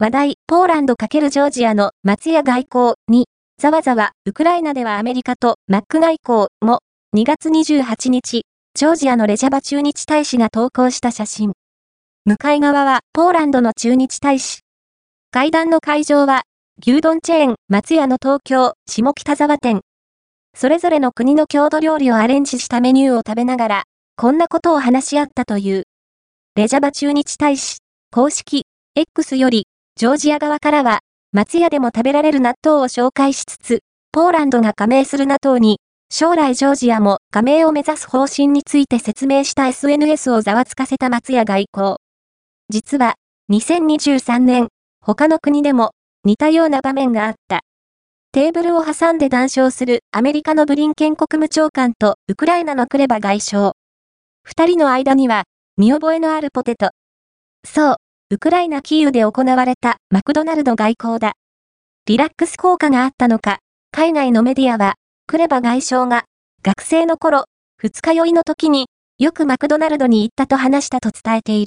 話題、ポーランド×ジョージアの松屋外交に、ざわざわ、ウクライナではアメリカとマック外交も、2月28日、ジョージアのレジャバ駐日大使が投稿した写真。向かい側は、ポーランドの駐日大使。会談の会場は、牛丼チェーン、松屋の東京、下北沢店。それぞれの国の郷土料理をアレンジしたメニューを食べながら、こんなことを話し合ったという。レジャバ駐日大使、公式、X より、ジョージア側からは、松屋でも食べられる納豆を紹介しつつ、ポーランドが加盟する NATO に、将来ジョージアも加盟を目指す方針について説明した SNS をざわつかせた松屋外交。実は、2023年、他の国でも似たような場面があった。テーブルを挟んで談笑するアメリカのブリンケン国務長官とウクライナのクレバ外相。二人の間には見覚えのあるポテト。そう、ウクライナキーウで行われたマクドナルド外交だ。リラックス効果があったのか、海外のメディアは、クレバ外相が学生の頃、二日酔いの時によくマクドナルドに行ったと話したと伝えている。